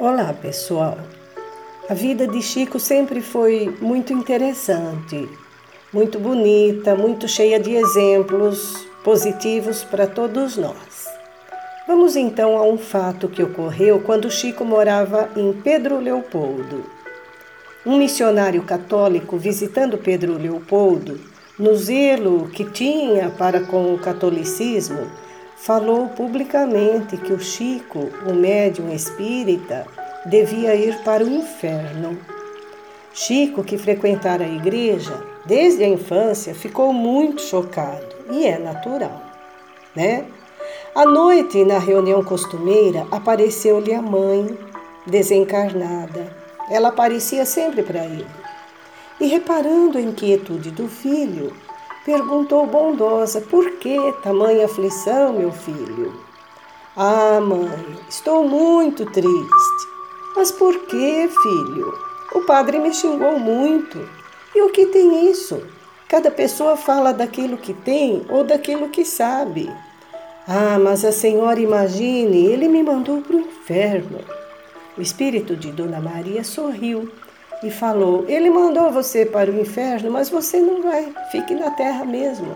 Olá, pessoal. A vida de Chico sempre foi muito interessante, muito bonita, muito cheia de exemplos positivos para todos nós. Vamos então a um fato que ocorreu quando Chico morava em Pedro Leopoldo. Um missionário católico visitando Pedro Leopoldo, no zelo que tinha para com o catolicismo, falou publicamente que o Chico, o médium espírita, devia ir para o inferno. Chico, que frequentara a igreja desde a infância, ficou muito chocado, e é natural, né? À noite, na reunião costumeira, apareceu-lhe a mãe, desencarnada. Ela aparecia sempre para ele. E reparando a inquietude do filho, perguntou bondosa: Por que tamanha aflição, meu filho? Ah, mãe, estou muito triste. Mas por que, filho? O padre me xingou muito. E o que tem isso? Cada pessoa fala daquilo que tem ou daquilo que sabe. Ah, mas a senhora imagine, ele me mandou para o inferno. O espírito de Dona Maria sorriu e falou: Ele mandou você para o inferno, mas você não vai, fique na terra mesmo.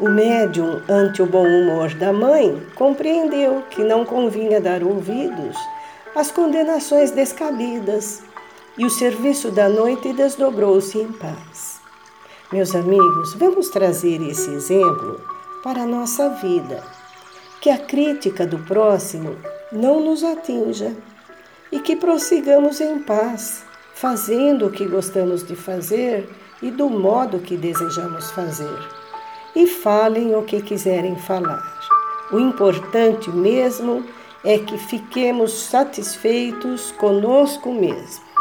O médium, ante o bom humor da mãe, compreendeu que não convinha dar ouvidos às condenações descabidas e o serviço da noite desdobrou-se em paz. Meus amigos, vamos trazer esse exemplo para a nossa vida. Que a crítica do próximo não nos atinja e que prossigamos em paz fazendo o que gostamos de fazer e do modo que desejamos fazer. E falem o que quiserem falar. O importante mesmo é que fiquemos satisfeitos conosco mesmo.